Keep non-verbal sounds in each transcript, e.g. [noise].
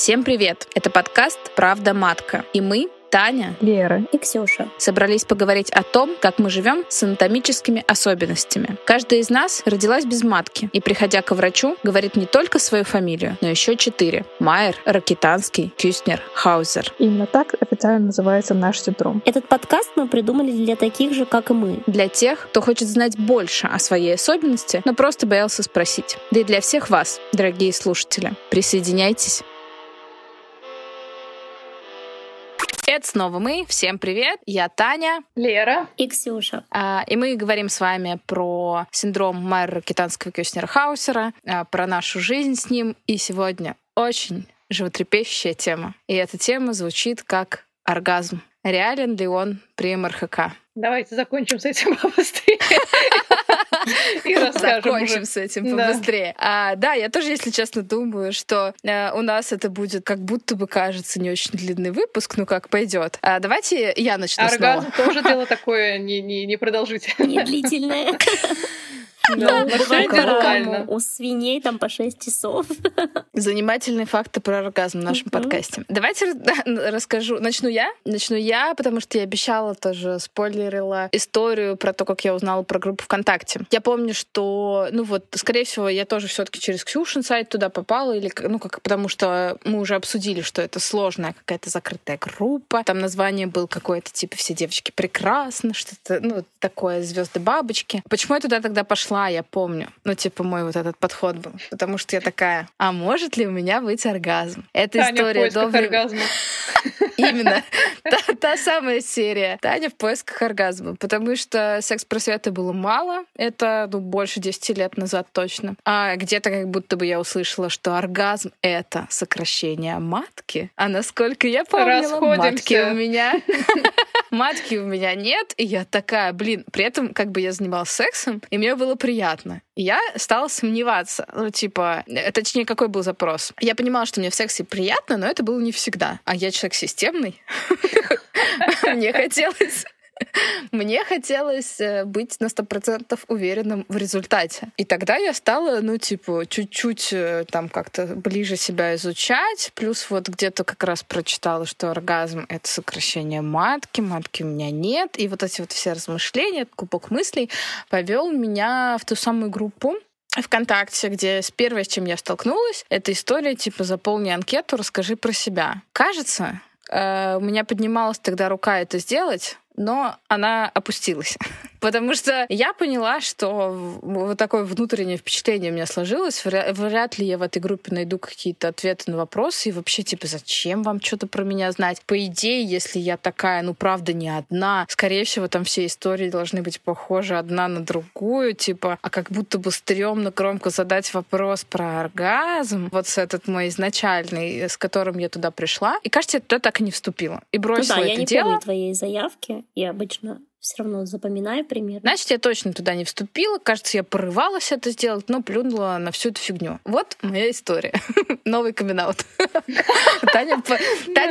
Всем привет! Это подкаст «Правда матка». И мы, Таня, Лера и Ксюша собрались поговорить о том, как мы живем с анатомическими особенностями. Каждая из нас родилась без матки и, приходя к врачу, говорит не только свою фамилию, но еще четыре. Майер, Ракитанский, Кюстнер, Хаузер. Именно так официально называется наш синдром. Этот подкаст мы придумали для таких же, как и мы. Для тех, кто хочет знать больше о своей особенности, но просто боялся спросить. Да и для всех вас, дорогие слушатели. Присоединяйтесь. Это снова мы. Всем привет. Я Таня. Лера. И Ксюша. А, и мы говорим с вами про синдром Майера Китанского Кюснера Хаусера, а, про нашу жизнь с ним. И сегодня очень животрепещущая тема. И эта тема звучит как оргазм. Реален ли он при МРХК? Давайте закончим с этим [laughs] побыстрее. [laughs] И [laughs] расскажем Закончим с этим побыстрее. Да. А, да, я тоже, если честно, думаю, что э, у нас это будет как будто бы кажется не очень длинный выпуск, ну как пойдет. А, давайте я начну Оргазм снова. тоже [laughs] дело такое не, не, не продолжительное. Не длительное. [laughs] Да. У свиней там по 6 часов. Занимательные факты про оргазм в нашем подкасте. Давайте да, расскажу. Начну я. Начну я, потому что я обещала тоже, спойлерила историю про то, как я узнала про группу ВКонтакте. Я помню, что, ну вот, скорее всего, я тоже все таки через Ксюшин сайт туда попала, или, ну, как, потому что мы уже обсудили, что это сложная какая-то закрытая группа. Там название было какое-то, типа, все девочки прекрасны, что-то, ну, такое, звезды бабочки. Почему я туда тогда пошла, я помню. Ну, типа, мой вот этот подход был. Потому что я такая, а может ли у меня быть оргазм? Это Таня история поисках до врем- оргазма. [laughs] Именно. Та, та самая серия. Таня в поисках оргазма. Потому что секс-просвета было мало. Это ну, больше 10 лет назад точно. А где-то как будто бы я услышала, что оргазм — это сокращение матки. А насколько я помнила, матки у меня... [laughs] Матки у меня нет, и я такая, блин, при этом как бы я занималась сексом, и мне было приятно. И я стала сомневаться, ну, типа, э, точнее, какой был запрос. Я понимала, что мне в сексе приятно, но это было не всегда. А я человек системный. [laughs] Мне хотелось... [laughs] Мне хотелось э, быть на сто процентов уверенным в результате. И тогда я стала, ну, типа, чуть-чуть э, там как-то ближе себя изучать. Плюс вот где-то как раз прочитала, что оргазм — это сокращение матки, матки у меня нет. И вот эти вот все размышления, кубок мыслей повел меня в ту самую группу, ВКонтакте, где с первой, с чем я столкнулась, это история типа «Заполни анкету, расскажи про себя». Кажется, э, у меня поднималась тогда рука это сделать, но она опустилась. Потому что я поняла, что вот такое внутреннее впечатление у меня сложилось. Вря- Вряд ли я в этой группе найду какие-то ответы на вопросы. И вообще, типа, зачем вам что-то про меня знать? По идее, если я такая, ну, правда, не одна, скорее всего, там все истории должны быть похожи одна на другую, типа, а как будто бы стрёмно громко задать вопрос про оргазм. Вот с этот мой изначальный, с которым я туда пришла. И, кажется, я туда так и не вступила. И Ну бросила да, я это не дело. помню твоей заявки. Я обычно все равно запоминаю примерно. Значит, я точно туда не вступила. Кажется, я порывалась это сделать, но плюнула на всю эту фигню. Вот моя история. [laughs] Новый камин [laughs] Таня,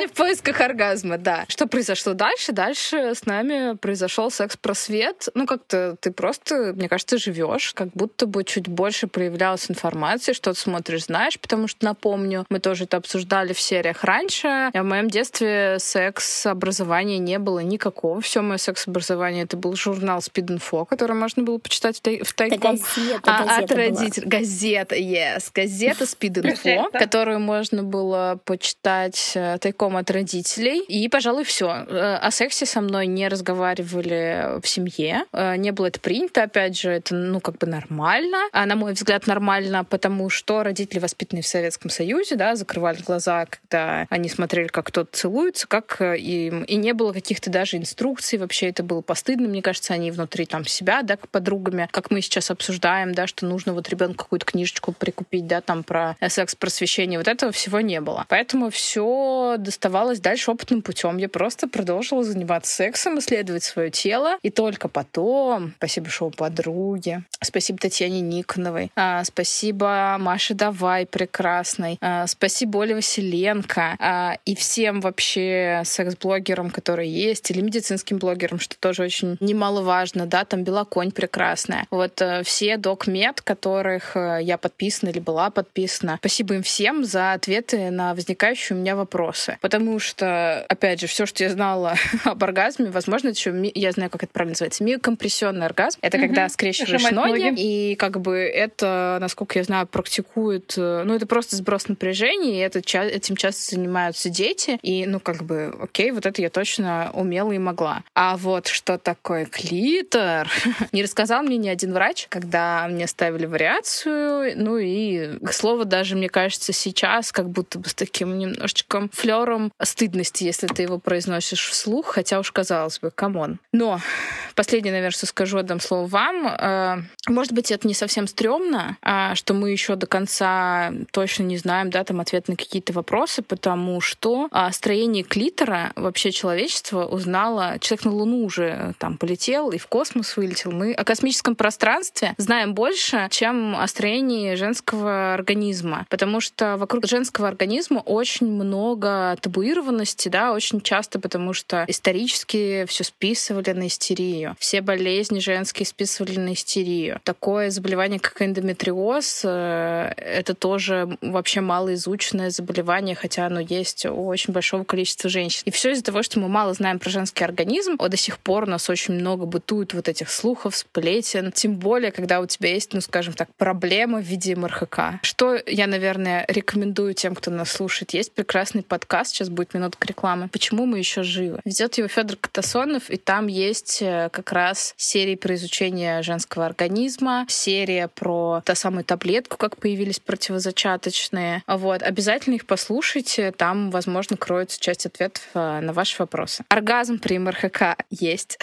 в поисках оргазма, да. Что произошло дальше? Дальше с нами произошел секс-просвет. Ну, как-то ты просто, мне кажется, живешь, как будто бы чуть больше проявлялась информации, что-то смотришь, знаешь, потому что, напомню, мы тоже это обсуждали в сериях раньше. А В моем детстве секс-образования не было никакого. Все мое секс-образование это был журнал Speed Info, который можно было почитать в тай- в Это тайком. газета, А, газета от родителей. Газета, yes. Газета Speed Info, Газета. которую можно было почитать э, тайком от родителей. И, пожалуй, все. О сексе со мной не разговаривали в семье. Э, Не было это принято, опять же, это, ну, как бы нормально. А, на мой взгляд, нормально, потому что родители, воспитанные в Советском Союзе, да, закрывали глаза, когда они смотрели, как кто-то целуется, как э, им... И не было каких-то даже инструкций. Вообще это было постыдно. Мне кажется, они внутри там себя, да, к подругами, как мы сейчас обсуждаем, да, что нужно вот ребенку какую-то книжечку прикупить, да, там про секс-просвещение. Вот этого всего не было. Поэтому все доставалось дальше опытным путем. Я просто продолжила заниматься сексом, исследовать свое тело. И только потом, спасибо шоу подруги, спасибо Татьяне Никоновой, а, спасибо Маше Давай прекрасной, а, спасибо Оле Василенко а, и всем вообще секс-блогерам, которые есть, или медицинским блогерам, что тоже тоже очень немаловажно, да, там Белоконь прекрасная. Вот э, все док-мед, которых э, я подписана или была подписана, спасибо им всем за ответы на возникающие у меня вопросы. Потому что, опять же, все, что я знала [laughs] об оргазме, возможно, это еще, я знаю, как это правильно называется, миокомпрессионный оргазм. Это когда скрещиваешь Сжимать ноги, ноги. и как бы это, насколько я знаю, практикуют, э, ну, это просто сброс напряжения, и это, этим часто занимаются дети, и, ну, как бы, окей, вот это я точно умела и могла. А вот что такое клитор, [laughs] не рассказал мне ни один врач, когда мне ставили вариацию, ну, и, к слову, даже, мне кажется, сейчас как будто бы с таким немножечко флером стыдности, если ты его произносишь вслух, хотя уж казалось бы, come on. Но последнее, наверное, что скажу, отдам слово вам. Э, Может быть, это не совсем стрёмно, а, что мы еще до конца точно не знаем, да, там ответ на какие-то вопросы, потому что о строении клитора вообще человечество узнало. Человек на Луну уже э, там полетел и в космос вылетел. Мы о космическом пространстве знаем больше, чем о строении женского организма, потому что вокруг женского организма очень много табуированности, да, очень часто, потому что исторически все списывали на истерию. Все болезни женские списывали на истерию. Такое заболевание, как эндометриоз, э, это тоже вообще малоизученное заболевание, хотя оно есть у очень большого количества женщин. И все из-за того, что мы мало знаем про женский организм, а до сих пор у нас очень много бытует вот этих слухов, сплетен. Тем более, когда у тебя есть, ну, скажем так, проблема в виде МРХК. Что я, наверное, рекомендую тем, кто нас слушает. Есть прекрасный подкаст, сейчас будет минутка рекламы. Почему мы еще живы? Ведет его Федор Катасонов, и там есть э, как раз серии про изучение женского организма, серия про ту самую таблетку, как появились противозачаточные. Вот. Обязательно их послушайте, там, возможно, кроется часть ответов э, на ваши вопросы. Оргазм при МРХК есть.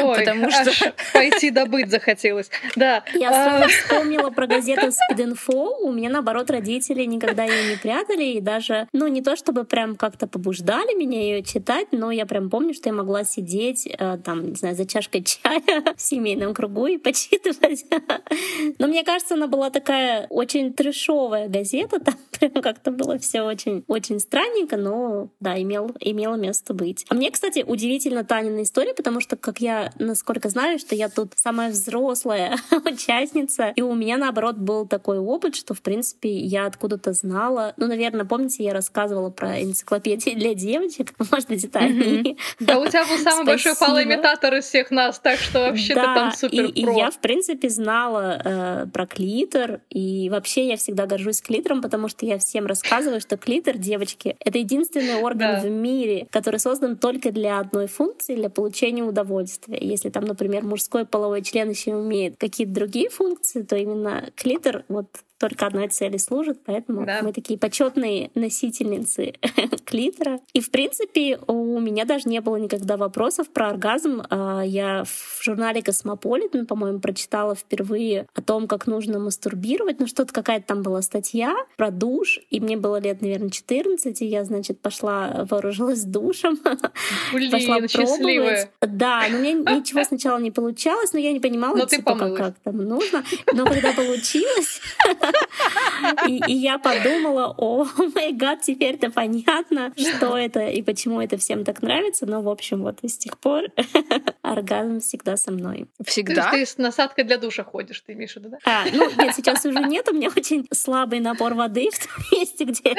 Ой, Потому что- пойти добыть захотелось. Да. Я А, вспомнила про газету Speed.info. У меня, наоборот, родители никогда ее не прятали. И даже, ну, не то чтобы прям как-то побуждали меня ее читать, но я прям помню, что я могла сидеть э, там, не знаю, за чашкой чая [laughs] в семейном кругу и почитывать. [laughs] Но мне кажется, она была такая очень трешовая газета. [laughs] Там прям как-то было все очень, очень странненько, но да, имел, имело место быть. А мне, кстати, удивительно Танина история, потому что, как я, насколько знаю, что я тут самая взрослая участница, и у меня, наоборот, был такой опыт, что, в принципе, я откуда-то знала. Ну, наверное, помните, я рассказывала про энциклопедии для девочек, может быть, детальнее. Да, у тебя был самый большой Спасибо. Фалоимитатор из всех нас, так что вообще ты там супер и, и я, в принципе, знала э, про клитор, и вообще я всегда горжусь клитором, потому что я всем рассказываю, что клитор, девочки, это единственный орган Да. в мире, который создан только для одной функции, для получения удовольствия. Если там, например, мужской половой член еще имеет какие-то другие функции, то именно клитор вот только одной цели служит, поэтому Да. мы такие почетные носительницы [laughs] клитора. И, в принципе, у меня даже не было никогда вопросов про оргазм. А, Я в журнале Космополитен, по-моему, прочитала впервые о том, как нужно мастурбировать. Ну, что-то какая-то там была статья про душ, и мне было лет, наверное, 14, и я, значит, пошла, вооружилась душем, [laughs] пошла Блин, счастливая. пробовать. Да, но у меня [laughs] ничего сначала не получалось, но я не понимала, Но ты типа, как, как там нужно. Но когда получилось, и, и я подумала, о [laughs] май гад, теперь-то понятно, что это и почему это всем так нравится. Но, в общем, вот и с тех пор оргазм всегда со мной. То Всегда? есть ты с насадкой для душа ходишь, ты имеешь в виду, да? А, ну, нет, сейчас уже нет, у меня очень слабый напор воды в том месте, где,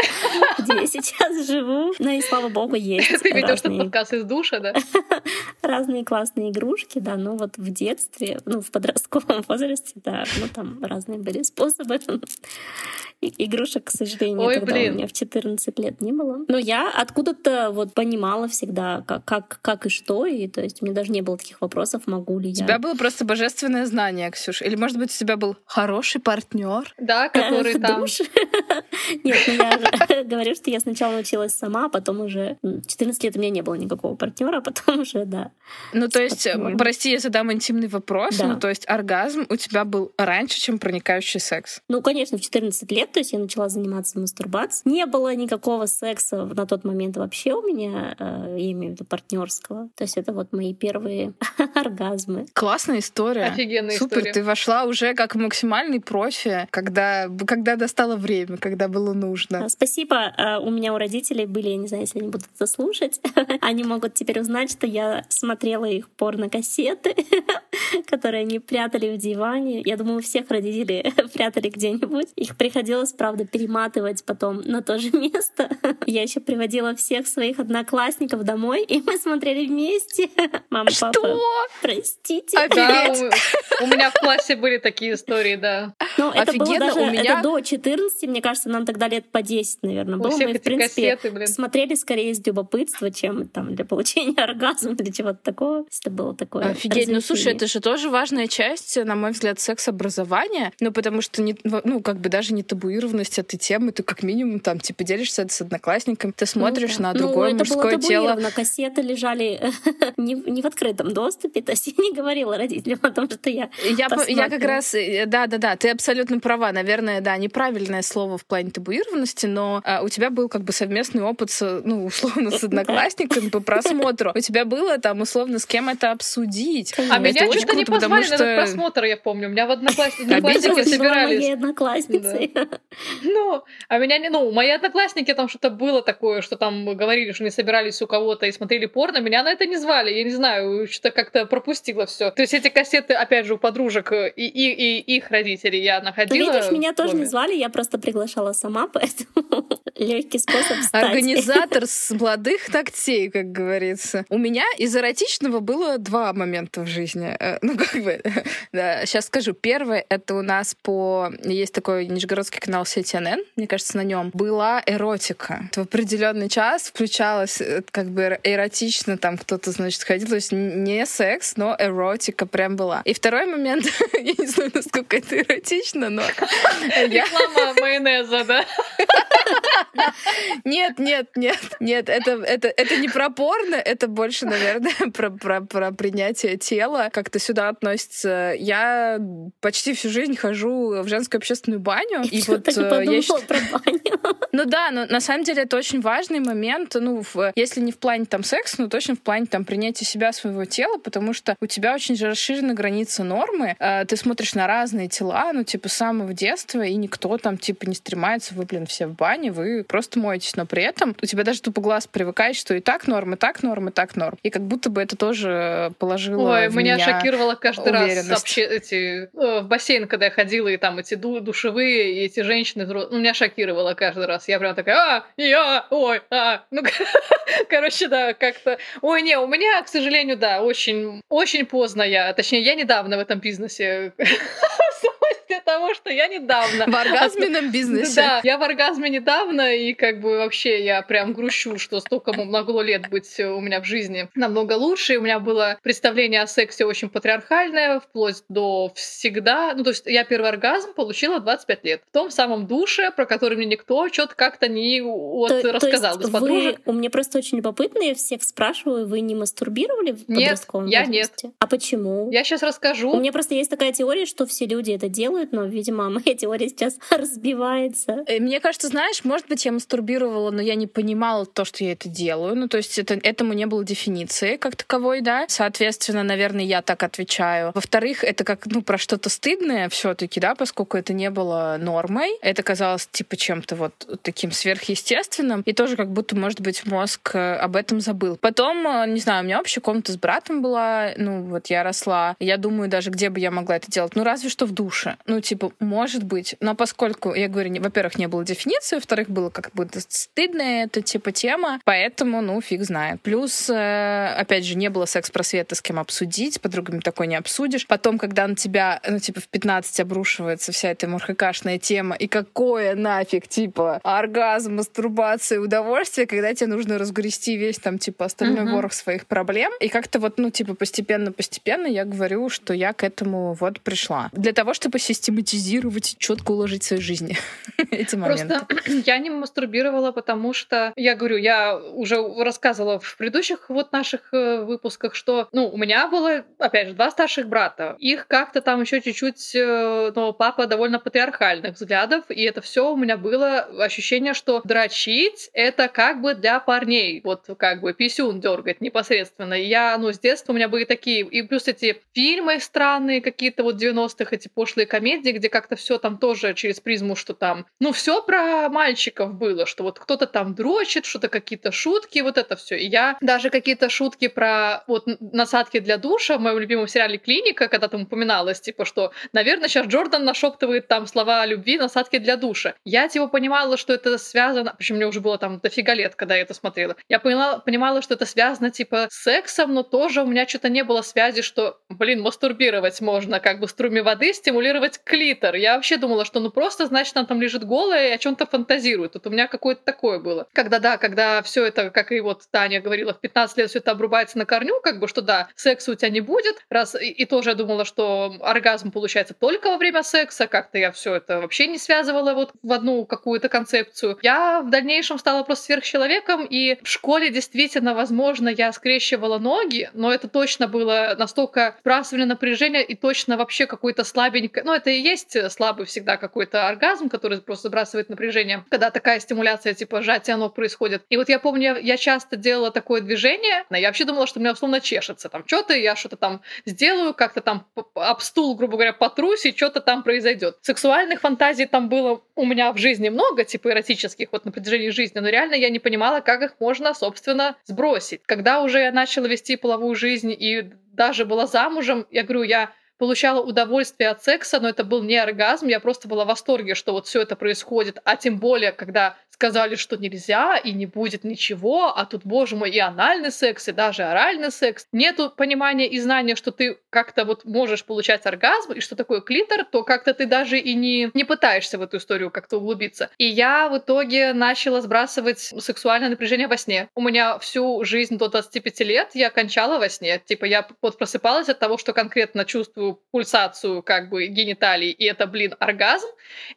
где я сейчас живу. Но и слава богу, есть Ты ведешь разные подкаст из душа, да? [laughs] разные классные игрушки, да, но вот в детстве, ну, в подростковом возрасте, да, ну, там разные были способы. Игрушек, к сожалению, Ой, тогда блин. у меня в 14 лет не было. Но я откуда-то вот понимала всегда, как, как, как и что, и то есть у меня даже не было таких вопросов, могу ли У я. тебя было просто божественное знание, Ксюш. Или, может быть, у тебя был хороший партнер? Да, [laughs] который там... [laughs] Нет, ну я же [laughs] говорю, что я сначала училась сама, а потом уже м, 14 лет у меня не было никакого партнера, а потом уже, да. Ну, то есть, э, прости, я задам интимный вопрос. Ну, то есть, оргазм у тебя был раньше, чем проникающий секс. Ну, конечно, в 14 лет, то есть я начала заниматься мастурбацией. Не было никакого секса на тот момент вообще у меня, э, я имею в виду партнерского. То есть это вот мои первые [laughs] оргазмы. Классная история. Офигенная Супер, история. ты вошла уже как максимальный профи, когда, когда достало время, когда было нужно. А, Спасибо. А, У меня у родителей были, я не знаю, если они будут это слушать, [laughs] они могут теперь узнать, что я смотрела их порно-кассеты, [laughs] которые они прятали в диване. Я думаю, у всех родителей прятали где-нибудь. Их приходилось, правда, перематывать потом на то же место. Я еще приводила всех своих одноклассников домой, и мы смотрели вместе. Мама, Что? [laughs] простите. Да, у, у меня в классе были такие истории, да. Ну, это было даже у меня- это до 14, мне кажется, нам тогда лет по 10, наверное, У было. Мы, в принципе, кассеты, блин. смотрели скорее из любопытства, чем там для получения [laughs] оргазма или чего-то такого. Это было такое Офигеть, ну слушай, это же тоже важная часть, на мой взгляд, секс-образования, ну потому что, не, ну как бы даже не табуированность этой темы, ты как минимум там типа делишься это с одноклассниками, ты смотришь Ну да. на другое ну, это было мужское тело. табуировано. Кассеты лежали [laughs] не в открытом доступе, то есть я не говорила родителям о том, что я Я, я как раз, да, да, да, ты абсолютно права. Наверное, да, неправильное слово в плане табуированности, но а, у тебя был как бы совместный опыт, с, ну, условно, с [laughs] одноклассниками по просмотру. У тебя было там, условно, с кем это обсудить. А меня что-то не позвали на этот просмотр, я помню. У меня в [laughs] одноклассники моей собирались. одноклассницей. [laughs] Ну, а меня не... Ну, мои одноклассники там что-то было такое, что там говорили, что они собирались у кого-то и смотрели порно. Меня на это не звали. Я не знаю, что-то как-то пропустила все. То есть эти кассеты, опять же, у подружек э, и, и, и их родителей я Ну, находила. видишь, меня тоже не звали, я просто приглашала сама, [laughs] поэтому легкий способ стать. Организатор с [laughs] молодых ногтей, как говорится. У меня из эротичного было два момента в жизни. Э, Ну, как бы, [laughs] да, сейчас скажу. Первое, это у нас по... Есть такой нижегородский канал CNN, мне кажется, на нем была эротика. В определенный час включалась э, как бы эр- эротично, там кто-то, значит, ходил. То есть не секс, но эротика прям была. И второй момент, [laughs] я не знаю, насколько это эротично, но Реклама майонеза, да? Нет, нет, нет, нет, это, это, это не про порно, это больше, наверное, [laughs] про, про, про принятие тела. Как-то сюда относится. Я почти всю жизнь хожу в женскую общественную баню. И вот и э, я считаю- про баню. ну да, но на самом деле это очень важный момент, ну, в- если не в плане там секса, но точно в плане там принятия себя, своего тела, потому что у тебя очень же расширены границы нормы, э, ты смотришь на разные тела, ну, типа, с самого детства, и никто там, типа, не стремается, вы, блин, все в бане, вы просто моетесь, но при этом у тебя даже тупо глаз привыкает, что и так норм, и так норм, и так норм. И как будто бы это тоже положило Ой, в меня, меня шокировало каждый раз вообще эти э, в бассейн, когда я ходила, и там эти ду- душевые, и эти женщины, ну, меня шокировало каждый раз. Я прям такая, а, я, ой, а, ну, [laughs] короче, да, как-то. Ой, не, у меня, к сожалению, да, очень, очень поздно я, точнее, я недавно в этом бизнесе. Того, что я недавно. в оргазменном [laughs] бизнесе. Да, я в оргазме недавно, и как бы вообще я прям грущу, что столько мо- могло лет быть у меня в жизни намного лучше. И у меня было представление о сексе очень патриархальное, вплоть до всегда. Ну, то есть я первый оргазм получила в 25 лет. В том самом душе, про который мне никто что-то как-то не вот, То- то рассказал есть без подружек. вы, у меня просто очень любопытно, я всех спрашиваю, вы не мастурбировали в Нет, подростковом я нет. возрасте? А почему? Я сейчас расскажу. У меня просто есть такая теория, что все люди это делают, но, видимо, [laughs] моя теория сейчас [laughs] разбивается. Э, Мне кажется, знаешь, может быть, я мастурбировала, но я не понимала то, что я это делаю. Ну, то есть это, этому не было дефиниции как таковой, да. Соответственно, наверное, я так отвечаю. Во-вторых, это как, ну, про что-то стыдное все таки да, поскольку это не было нормой. Это казалось, типа, чем-то вот таким сверхъестественным. И тоже как будто, может быть, мозг э, об этом забыл. Потом, э, не знаю, у меня общая комната с братом была, ну, вот я росла. Я думаю, даже где бы я могла это делать. Ну, разве что в душе. Ну, типа, может быть. Но поскольку, я говорю, не- во-первых, не было дефиниции, во-вторых, было как будто стыдная эта типа тема, поэтому, ну, фиг знает. Плюс, э, опять же, не было секс-просвета с кем обсудить, подругами такой не обсудишь. Потом, когда на тебя, ну, типа, в 15 обрушивается вся эта мурхакашная тема, и какое нафиг, типа, оргазм, мастурбация, удовольствие, когда тебе нужно разгрести весь там, типа, остальной Мгм. ворох своих проблем. И как-то вот, ну, типа, постепенно-постепенно я говорю, что я к этому вот пришла. Для того, чтобы систематизировать, четко уложить в своей жизни [laughs] эти моменты. Просто [clears throat] я не мастурбировала, потому что, я говорю, я уже рассказывала в предыдущих вот наших э, выпусках, что, ну, у меня было, опять же, два старших брата. Их как-то там еще чуть-чуть, э, но папа довольно патриархальных взглядов, и это все у меня было ощущение, что дрочить это как бы для парней, вот как бы писюн дергать непосредственно. Я, ну, с детства у меня были такие, и плюс эти фильмы странные какие-то вот 90-х, эти пошлые комедии, комедии, где как-то все там тоже через призму, что там, ну, все про мальчиков было, что вот кто-то там дрочит, что-то какие-то шутки, вот это все. И я даже какие-то шутки про вот насадки для душа в моем любимом сериале «Клиника», когда там упоминалось, типа, что, наверное, сейчас Джордан нашептывает там слова любви, насадки для душа. Я, типа, понимала, что это связано, причем мне уже было там дофига лет, когда я это смотрела. Я поняла, понимала, что это связано, типа, с сексом, но тоже у меня что-то не было связи, что, блин, мастурбировать можно, как бы струме воды стимулировать клитор. Я вообще думала, что ну просто, значит, она там лежит голая и о чем-то фантазирует. Тут у меня какое-то такое было. Когда, да, когда все это, как и вот Таня говорила, в 15 лет все это обрубается на корню, как бы, что да, секса у тебя не будет, раз и, и тоже я думала, что оргазм получается только во время секса, как-то я все это вообще не связывала вот в одну какую-то концепцию. Я в дальнейшем стала просто сверхчеловеком, и в школе действительно, возможно, я скрещивала ноги, но это точно было настолько сбрасывали напряжение и точно вообще какой-то слабенький, ну это и есть слабый всегда какой-то оргазм, который просто сбрасывает напряжение, когда такая стимуляция типа сжатия ног происходит. И вот я помню, я часто делала такое движение, я вообще думала, что у меня условно чешется, там что-то, я что-то там сделаю, как-то там об стул, грубо говоря, потрусь, и что-то там произойдет. Сексуальных фантазий там было у меня в жизни много, типа эротических, вот на протяжении жизни, но реально я не понимала, как их можно, собственно, сбросить. Когда уже я начала вести половую жизнь и даже была замужем, я говорю, я получала удовольствие от секса, но это был не оргазм, я просто была в восторге, что вот все это происходит, а тем более, когда сказали, что нельзя и не будет ничего, а тут, боже мой, и анальный секс, и даже оральный секс. Нету понимания и знания, что ты как-то вот можешь получать оргазм, и что такое клитор, то как-то ты даже и не, не пытаешься в эту историю как-то углубиться. И я в итоге начала сбрасывать сексуальное напряжение во сне. У меня всю жизнь до 25 лет я кончала во сне. Типа я вот просыпалась от того, что конкретно чувствую пульсацию как бы гениталий, и это, блин, оргазм.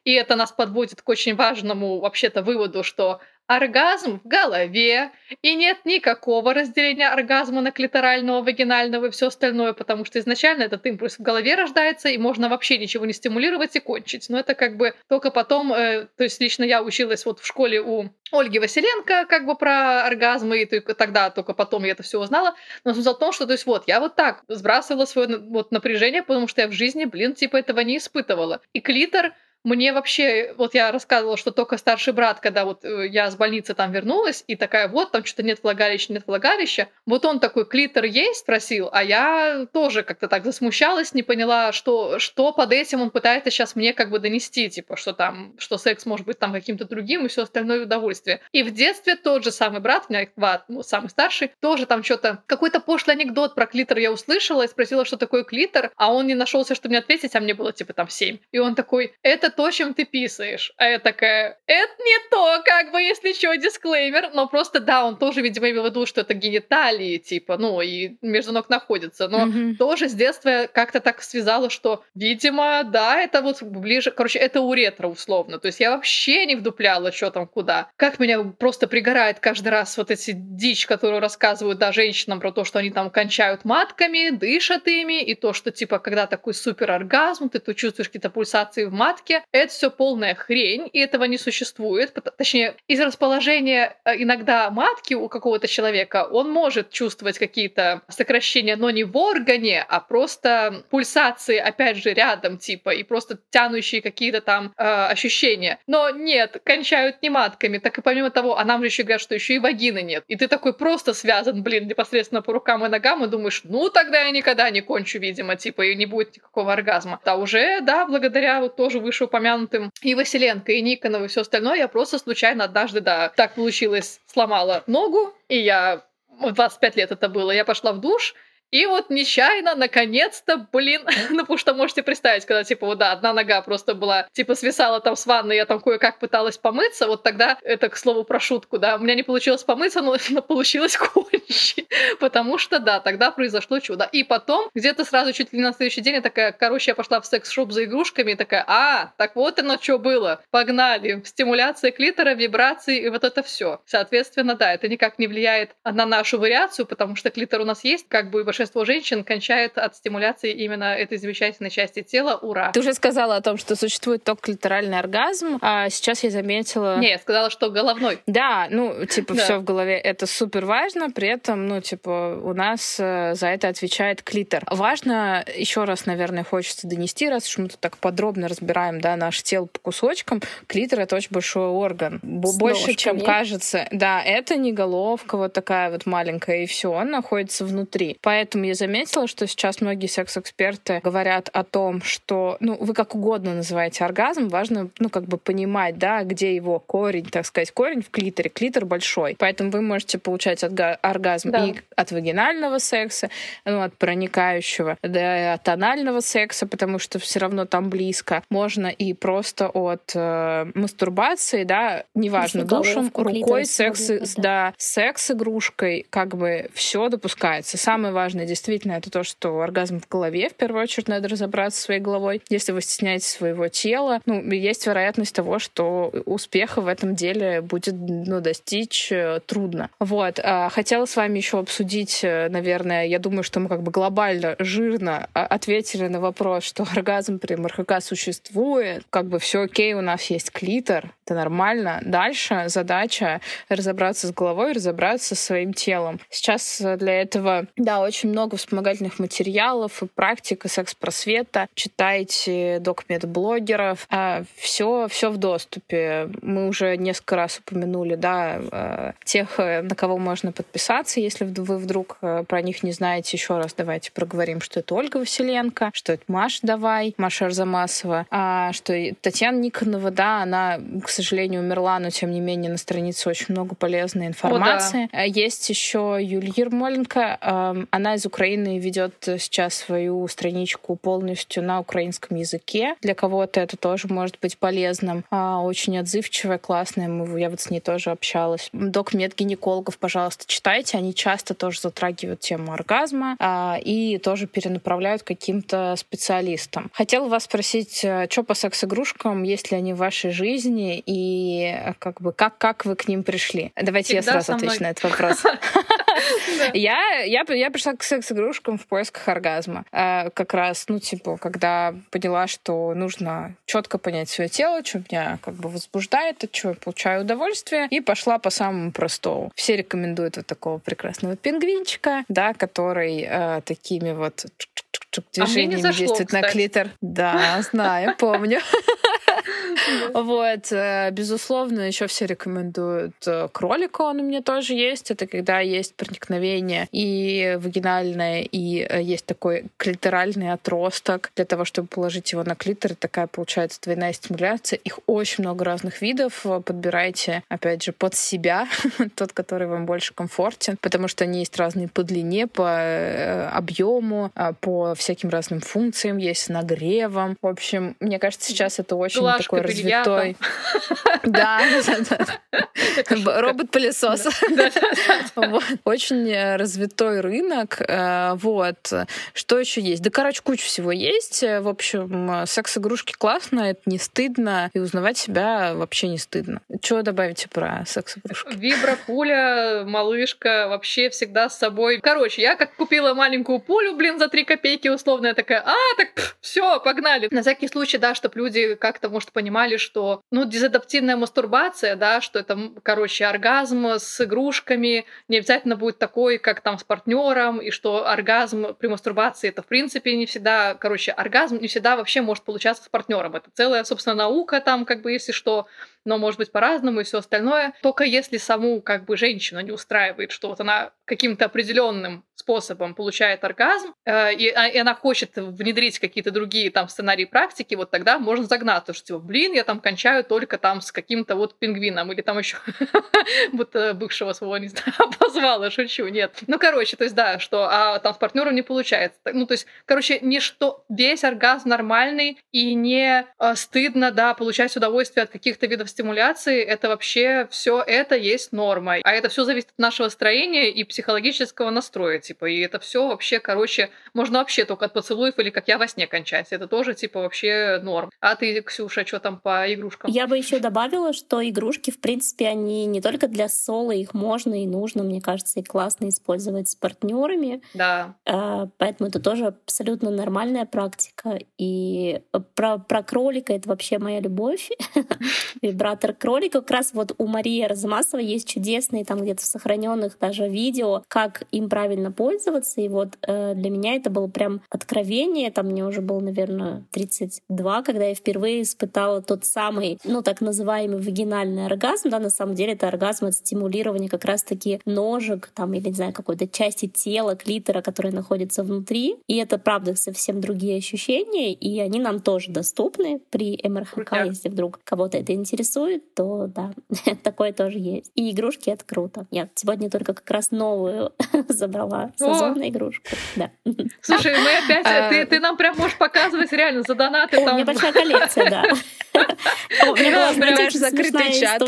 И это нас подводит к очень важному вообще-то выводу выводу, что оргазм в голове, и нет никакого разделения оргазма на клиторального, вагинального и все остальное, потому что изначально этот импульс в голове рождается, и можно вообще ничего не стимулировать и кончить. Но это как бы только потом, э, то есть лично я училась вот в школе у Ольги Василенко как бы про оргазмы, и только тогда, только потом я это все узнала. Но смысл в том, что, то есть вот, я вот так сбрасывала свое вот напряжение, потому что я в жизни, блин, типа этого не испытывала. И клитор — мне вообще, вот я рассказывала, что только старший брат, когда вот э, я с больницы там вернулась, и такая, вот, там что-то нет влагалища, нет влагалища, вот он такой, клитор есть, спросил, а я тоже как-то так засмущалась, не поняла, что, что под этим он пытается сейчас мне как бы донести, типа, что там, что секс может быть там каким-то другим и все остальное удовольствие. И в детстве тот же самый брат, у меня два, ну, самый старший, тоже там что-то, какой-то пошлый анекдот про клитор я услышала и спросила, что такое клитор, а он не нашелся, что мне ответить, а мне было типа там семь. И он такой, это то, чем ты писаешь. А я такая, это не то, как бы, если что, дисклеймер. Но просто, да, он тоже, видимо, имел в виду, что это гениталии, типа, ну, и между ног находится. Но mm-hmm. тоже с детства как-то так связала, что, видимо, да, это вот ближе, короче, это уретра условно. То есть я вообще не вдупляла, что там куда. Как меня просто пригорает каждый раз вот эти дичь, которую рассказывают, да, женщинам про то, что они там кончают матками, дышат ими, и то, что, типа, когда такой супер оргазм, ты, ты чувствуешь какие-то пульсации в матке, это все полная хрень, и этого не существует. Точнее, из расположения э, иногда матки у какого-то человека он может чувствовать какие-то сокращения, но не в органе, а просто пульсации, опять же, рядом, типа, и просто тянущие какие-то там э, ощущения. Но нет, кончают не матками. Так и помимо того, а нам же еще говорят, что еще и вагины нет. И ты такой просто связан, блин, непосредственно по рукам и ногам, и думаешь, ну тогда я никогда не кончу, видимо, типа, и не будет никакого оргазма. А уже, да, благодаря вот тоже вышеупомянутым упомянутым и Василенко, и Никонов, и все остальное, я просто случайно однажды, да, так получилось, сломала ногу, и я в 25 лет это было. Я пошла в душ, и вот нечаянно, наконец-то, блин, [laughs] ну потому что можете представить, когда, типа, вот, да, одна нога просто была, типа, свисала там с ванны, я там кое-как пыталась помыться, вот тогда, это, к слову, про шутку, да, у меня не получилось помыться, но, [laughs] но получилось [laughs] кончить, [laughs] потому что, да, тогда произошло чудо. И потом, где-то сразу чуть ли на следующий день, я такая, короче, я пошла в секс-шоп за игрушками, и такая, а, так вот оно что было, погнали, стимуляция клитора, вибрации и вот это все. Соответственно, да, это никак не влияет на нашу вариацию, потому что клитор у нас есть, как бы большинство женщин кончает от стимуляции именно этой замечательной части тела. Ура! Ты уже сказала о том, что существует только клиторальный оргазм, а сейчас я заметила... Не, я сказала, что головной. Да, ну, типа, все в голове, это супер важно, при этом, ну, типа, у нас э, за это отвечает клитор. Важно, еще раз, наверное, хочется донести, раз уж мы тут так подробно разбираем, да, наше тело по кусочкам, клитор — это очень большой орган. С Больше, ножками. чем кажется. Да, это не головка вот такая вот маленькая, и все, он находится внутри. Поэтому я заметила, что сейчас многие секс-эксперты говорят о том, что, ну, вы как угодно называете оргазм, важно, ну, как бы понимать, да, где его корень, так сказать, корень в клиторе. Клитор большой. Поэтому вы можете получать оргазм да. и от вагинального секса, ну, от проникающего, да, и от анального секса, потому что все равно там близко. Можно и просто от э, мастурбации, да, неважно, душем, рукой, секс, да, секс-игрушкой, как бы все допускается. Самое важное действительно это то, что оргазм в голове, в первую очередь, надо разобраться своей головой. Если вы стесняетесь своего тела, ну, есть вероятность того, что успеха в этом деле будет ну, достичь э, трудно. Вот. А, хотела с вами еще обсудить, э, наверное, я думаю, что мы как бы глобально, жирно а, ответили на вопрос, что оргазм при МРХК существует, как бы все окей, у нас есть клитор, это нормально. Дальше задача разобраться с головой, разобраться со своим телом. Сейчас для этого, да, очень много вспомогательных материалов и практика секс-просвета. Читайте док-медблогеров. Все, а, все в доступе. Мы уже несколько раз упомянули, да, э, тех, э, на кого можно подписаться, если вы вдруг э, про них не знаете. Еще раз давайте проговорим, что это Ольга Василенко, что это Маша Давай, Маша Арзамасова, а, что Татьяна Никонова, да, она, к сожалению, умерла, но тем не менее на странице очень много полезной информации. О, да. Есть еще Юлия Ермоленко, эм, она из Украины ведет сейчас свою страничку полностью на украинском языке. Для кого-то это тоже может быть полезным. А, очень отзывчивая, классная, я вот с ней тоже общалась. Док медгинекологов, пожалуйста, читайте, они часто тоже затрагивают тему оргазма а, и тоже перенаправляют каким-то специалистам. Хотела вас спросить, э, что по секс-игрушкам, есть ли они в вашей жизни и э, как бы как, как вы к ним пришли? Давайте Всегда я сразу отвечу на этот вопрос. [laughs] Я, я, я пришла к секс-игрушкам в поисках оргазма. А, как раз, ну, типа, когда поняла, что нужно четко понять свое тело, что меня как бы возбуждает, от чего я получаю удовольствие, и пошла по самому простому. Все рекомендуют вот такого прекрасного пингвинчика, да, который э, такими вот движениями а действует на клитор. Да, знаю, помню. [laughs] Вот, э, безусловно, еще все рекомендуют э, кролика, он у меня тоже есть. Это когда есть проникновение и вагинальное, и э, есть такой клиторальный отросток для того, чтобы положить его на клитор. Такая получается двойная стимуляция. Их очень много разных видов. Подбирайте, опять же, под себя, [laughs] тот, который вам больше комфортен, потому что они есть разные по длине, по объему, по всяким разным функциям, есть с нагревом. В общем, мне кажется, сейчас это очень такой развитой. [laughs] Да, робот-пылесос. Очень э, развитой рынок. Э, вот. Что еще есть? Да, короче, куча всего есть. В общем, секс-игрушки классно, это не стыдно, и узнавать себя вообще не стыдно. Что добавите про секс-игрушки? Вибропуля, малышка, вообще всегда с собой. Короче, я как купила маленькую пулю, блин, за 3 копейки условно, я такая, а, так все, погнали. На всякий случай, да, чтобы люди как-то, может, понимали, что, ну, дезадаптивная мастурбация, да, что это, короче, оргазм с игрушками, не обязательно будет такой, как там с партнером, и что оргазм при мастурбации это, в принципе, не всегда, короче, оргазм не всегда вообще может получаться с партнером. Это целая, собственно, наука там, как бы, если что, но может быть по-разному и все остальное. Только если саму как бы женщину не устраивает, что вот она каким-то определенным способом получает оргазм, э, и, а, и она хочет внедрить какие-то другие там сценарии практики, вот тогда можно загнаться, что типа, блин, я там кончаю только там с каким-то вот пингвином или там еще будто [laughs] бывшего своего не знаю, [laughs] позвала, шучу, нет. Ну, короче, то есть да, что а там с партнером не получается. Ну, то есть, короче, не что весь оргазм нормальный и не э, стыдно, да, получать удовольствие от каких-то видов стимуляции, это вообще все это есть норма. А это все зависит от нашего строения и психологического настроя, типа. И это все вообще, короче, можно вообще только от поцелуев или как я во сне кончать. Это тоже, типа, вообще норм. А ты, Ксюша, что там по игрушкам? Я бы еще добавила, что игрушки, в принципе, они не только для соло, их можно и нужно, мне кажется, и классно использовать с партнерами. Да. А, поэтому это тоже абсолютно нормальная практика. И про, про кролика это вообще моя любовь. [laughs] вибратор кролика. Как раз вот у Марии Размасова есть чудесные там где-то сохраненных даже видео, как им правильно пользоваться. И вот э, для меня это было прям откровение. Там мне уже было, наверное, 32, когда я впервые испытала тот самый, ну, так называемый вагинальный оргазм. Да, на самом деле это оргазм от стимулирования как раз-таки ножек там или, не знаю, какой-то части тела, клитора, которая находится внутри. И это, правда, совсем другие ощущения, и они нам тоже доступны при МРХК, Крутяк. если вдруг кого-то это интересует, то да, [laughs] такое тоже есть. И игрушки — это круто. Я сегодня только как раз новую [laughs] забрала сезонную игрушку. Да. Слушай, мы опять... А, ты, ты нам прям можешь показывать реально за донаты. О, там... У меня большая коллекция, да. [laughs] У меня была, знаете, закрытый чат.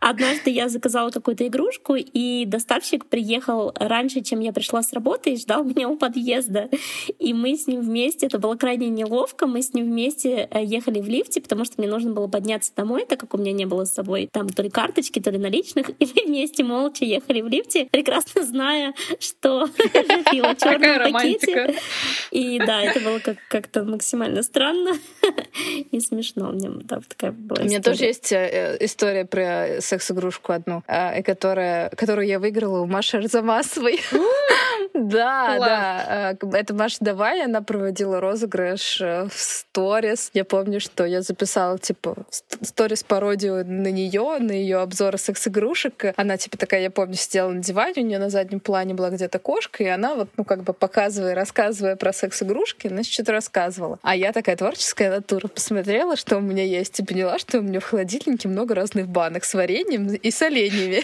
Однажды я заказала какую-то игрушку, и доставщик приехал раньше, чем я пришла с работы, и ждал [laughs] меня у подъезда. И мы с ним вместе, это было крайне неловко, мы с ним вместе э, ехали в лифте, потому что мне нужно было подняться домой, так как у меня не было с собой там то ли карточки, то ли наличных. И мы вместе молча ехали в лифте, прекрасно зная, что [laughs] в черном пакете. И да, это было как- как-то максимально странно [laughs] и смешно. У меня там такая была У меня тоже есть э, история про секс-игрушку одну, э, которая, которую я выиграла у Маши Арзамасовой. [laughs] Да, да. Э, это Маша Давай, она проводила розыгрыш в сторис. Я помню, что я записала, типа, сторис пародию на нее, на ее обзоры секс-игрушек. Она, типа, такая, я помню, сидела на диване, у нее на заднем плане была где-то кошка, и она вот, ну, как бы показывая, рассказывая про секс-игрушки, она что-то рассказывала. А я такая творческая натура, посмотрела, что у меня есть, и поняла, что у меня в холодильнике много разных банок с вареньем и соленьями.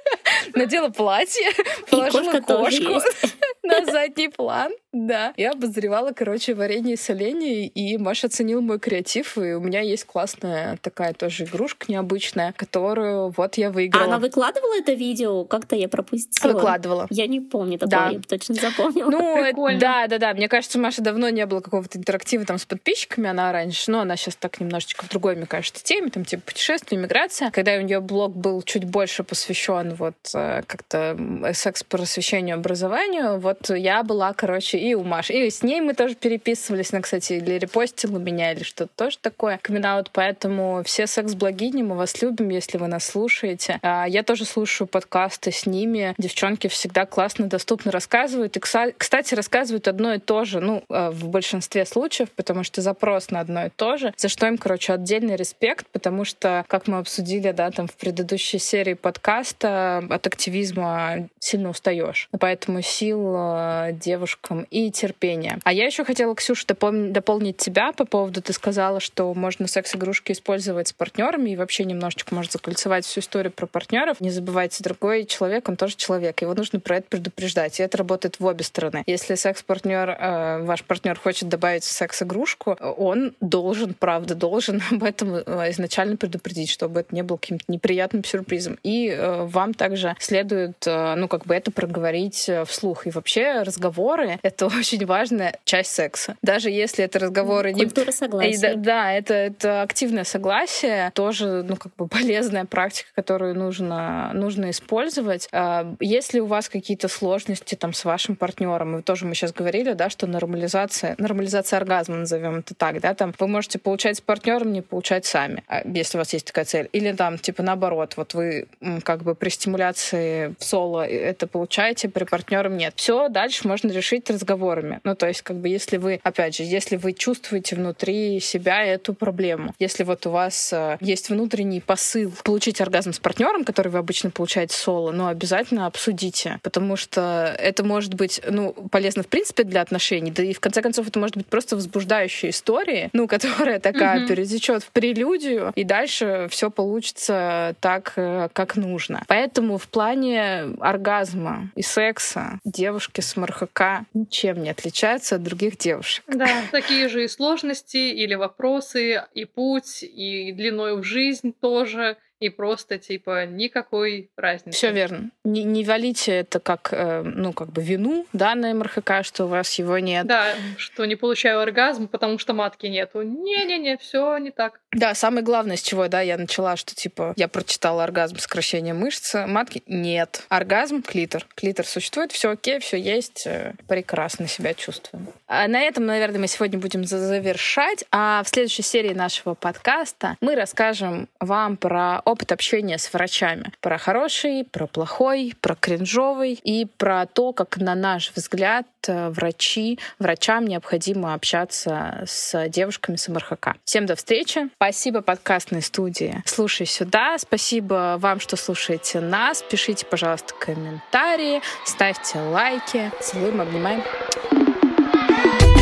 [laughs] Надела платье, положила кошку [laughs] на задний план. Да. Я обозревала, короче, варенье и соленье, и Маша оценил мой креатив, и у меня есть классная такая тоже игрушка необычная, которую вот я выиграла. А она выкладывала это видео? Как-то я пропустила. Выкладывала. Я не помню такого, да. я точно запомнила. Ну, да, да, да. Мне кажется, Маша давно не было какого-то интерактива там с подписчиками, она раньше, но она сейчас так немножечко в другой, мне кажется, теме, там типа путешествия, миграция. Когда у нее блог был чуть больше посвящен вот э, как-то секс-просвещению, образованию, вот я была, короче, и у Маши. И с ней мы тоже переписывались. Она, кстати, или репостила меня, или что-то тоже такое. камин поэтому все секс-блогини, мы вас любим, если вы нас слушаете. А, я тоже слушаю подкасты с ними. Девчонки всегда классно, доступно рассказывают. И, кстати, рассказывают одно и то же, ну, а, в большинстве случаев, потому что запрос на одно и то же, за что им, короче, отдельный респект, потому что, как мы обсудили, да, там в предыдущей серии подкаста, от активизма сильно устаешь. Поэтому сил а, девушкам и терпения. А я еще хотела, Ксюша, дополнить тебя по поводу, ты сказала, что можно секс-игрушки использовать с партнерами и вообще немножечко может закольцевать всю историю про партнеров. Не забывайте, другой человек, он тоже человек, его нужно про это предупреждать. И это работает в обе стороны. Если секс-партнер, э, ваш партнер хочет добавить секс-игрушку, он должен, правда, должен [laughs] об этом э, изначально предупредить, чтобы это не было каким-то неприятным сюрпризом. И э, вам также следует, э, ну, как бы это проговорить э, вслух. И вообще разговоры — это [laughs] очень важная часть секса. Даже если это разговоры Культура не... согласия. Да, да это, это активное согласие, тоже, ну, как бы [laughs] полезная практика, которую нужно, нужно использовать. А, если у вас какие-то сложности там с вашим партнером, и тоже мы сейчас говорили, да, что нормализация, нормализация оргазма, назовем это так, да, там вы можете получать с партнером, не получать сами, а, если у вас есть такая цель. Или там, типа, наоборот, вот вы как бы при стимуляции в соло это получаете, при партнером нет. Все, дальше можно решить разговорами. Ну, то есть, как бы, если вы, опять же, если вы чувствуете внутри себя эту проблему, если вот у вас э, есть внутренний посыл получить оргазм с партнером, который вы обычно получаете соло, ну, обязательно обсудите, потому что это может быть, ну, полезно в принципе для отношений, да и в конце концов это может быть просто возбуждающая история, ну, которая такая mm-hmm. перетечет в прелюдию, и дальше все получится так, э, как нужно. Поэтому в плане оргазма и секса девушки с МРХК ничем не отличаются от других девушек. Да, [laughs] такие же и сложности или вопросы, и путь, и длиной в жизнь тоже, и просто, типа, никакой разницы. Все верно. Не, не валите это как, э, ну, как бы вину, да, на МРХК, что у вас его нет. Да, что не получаю оргазм, потому что матки нету. Не-не-не, все не так. Да, самое главное, с чего, да, я начала, что, типа, я прочитала оргазм, сокращение мышцы, матки нет. Оргазм, клитор. Клитор существует, все окей, все есть, э, прекрасно себя чувствуем. А на этом, наверное, мы сегодня будем завершать, а в следующей серии нашего подкаста мы расскажем вам про опыт общения с врачами. Про хороший, про плохой, про кринжовый и про то, как, на наш взгляд, э, врачи, врачам необходимо общаться с девушками с МРХК. Всем до встречи. Спасибо подкастной студии «Слушай сюда». Спасибо вам, что слушаете нас. Пишите, пожалуйста, комментарии, ставьте лайки. Целуем, обнимаем. thank you